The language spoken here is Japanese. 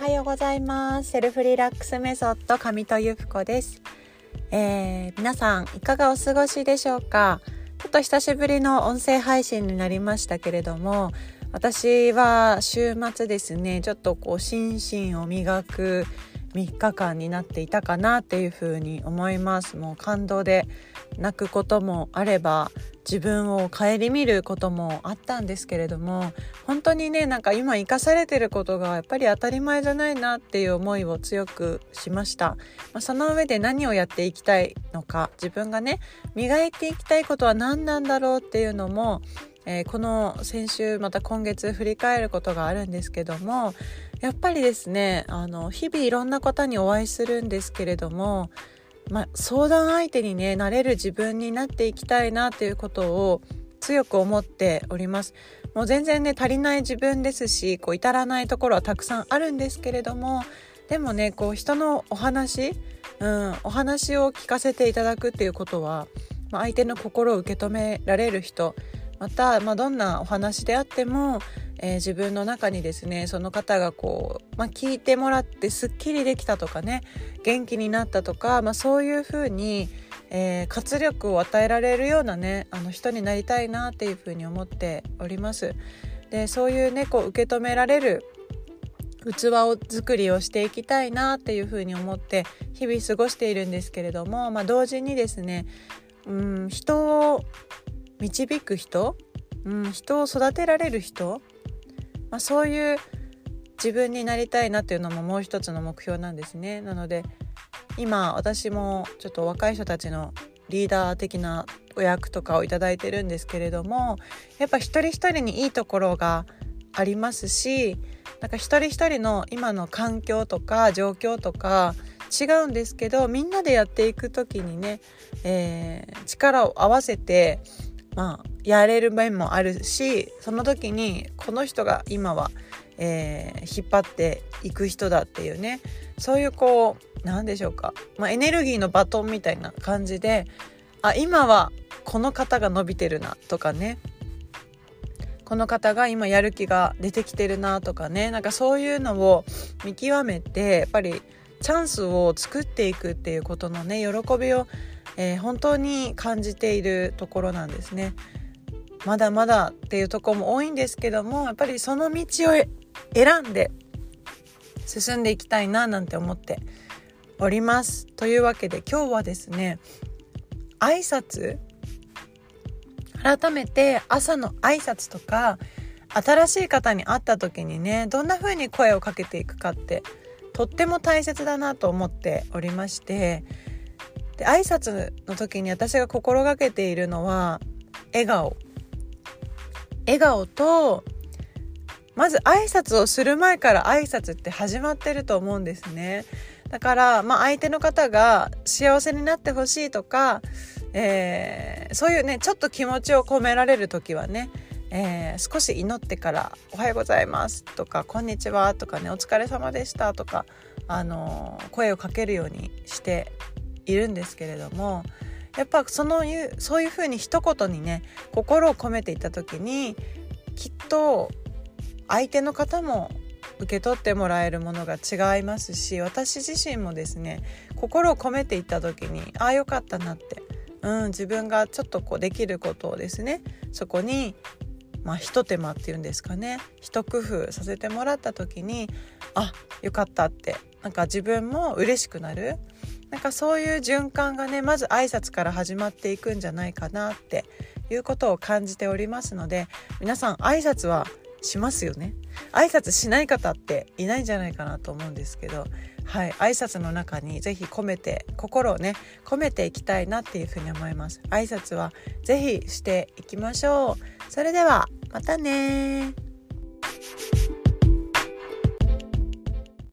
はようございます。セルフリラックスメソッド上戸由布子です、えー、皆さんいかがお過ごしでしょうか？ちょっと久しぶりの音声配信になりましたけれども私は週末ですねちょっとこう心身を磨く3日間になっていたかなっていうふうに思います。もう感動で泣くこともあれば自分を顧みることもあったんですけれども本当にねなんか今生かされてることがやっぱり当たり前じゃないなっていう思いを強くしました、まあ、その上で何をやっていきたいのか自分がね磨いていきたいことは何なんだろうっていうのもえー、この先週また今月振り返ることがあるんですけどもやっぱりですねあの日々いろんな方にお会いするんですけれども、まあ、相談相手にねなれる自分になっていきたいなということを強く思っております。もう全然ね足りない自分ですしこう至らないところはたくさんあるんですけれどもでもねこう人のお話、うん、お話を聞かせていただくっていうことは、まあ、相手の心を受け止められる人また、まあ、どんなお話であっても、えー、自分の中にですねその方がこう、まあ、聞いてもらってすっきりできたとかね元気になったとか、まあ、そういうふうに、えー、活力を与えられるようなねあの人になりたいなっていうふうに思っております。でそういうねこう受け止められる器を作りをしていきたいなっていうふうに思って日々過ごしているんですけれども、まあ、同時にですねうん人を導く人、うん、人を育てられる人、まあ、そういう自分になりたいなっていうのももう一つの目標なんですね。なので今私もちょっと若い人たちのリーダー的なお役とかを頂いてるんですけれどもやっぱ一人一人にいいところがありますしなんか一人一人の今の環境とか状況とか違うんですけどみんなでやっていく時にね、えー、力を合わせてまあ、やれる面もあるしその時にこの人が今は、えー、引っ張っていく人だっていうね。そういうこう何でしょうか、まあ、エネルギーのバトンみたいな感じであ今はこの方が伸びてるなとかね。この方が今やる気が出てきてるなとかね。なんかそういうのを見極めてやっぱりチャンスを作っていくっていうことのね喜びをえー、本当に感じているところなんですね。まだまだっていうとこも多いんですけどもやっぱりその道を選んで進んでいきたいななんて思っております。というわけで今日はですね挨拶改めて朝の挨拶とか新しい方に会った時にねどんな風に声をかけていくかってとっても大切だなと思っておりましてで挨拶の時に私が心がけているのは笑顔笑顔とまず挨拶をする前から挨拶って始まってると思うんですね。だからまあ相手の方が幸せになってほしいとか、えー、そういうねちょっと気持ちを込められる時はねえー、少し祈ってから「おはようございます」とか「こんにちは」とかね「お疲れ様でした」とか、あのー、声をかけるようにしているんですけれどもやっぱそのいうそういうふうに一言にね心を込めていった時にきっと相手の方も受け取ってもらえるものが違いますし私自身もですね心を込めていった時にああよかったなって、うん、自分がちょっとこうできることをですねそこにまあ、一手間っていうんですかね一工夫させてもらった時にあよかったってなんか自分も嬉しくなる。なんかそういう循環がねまず挨拶から始まっていくんじゃないかなっていうことを感じておりますので皆さん挨拶はしますよね。挨拶しない方っていないんじゃないかなと思うんですけどはい挨拶の中にぜひ込めて心をね込めていきたいなっていうふうに思います。挨拶はぜひしていきましょう。それではまたね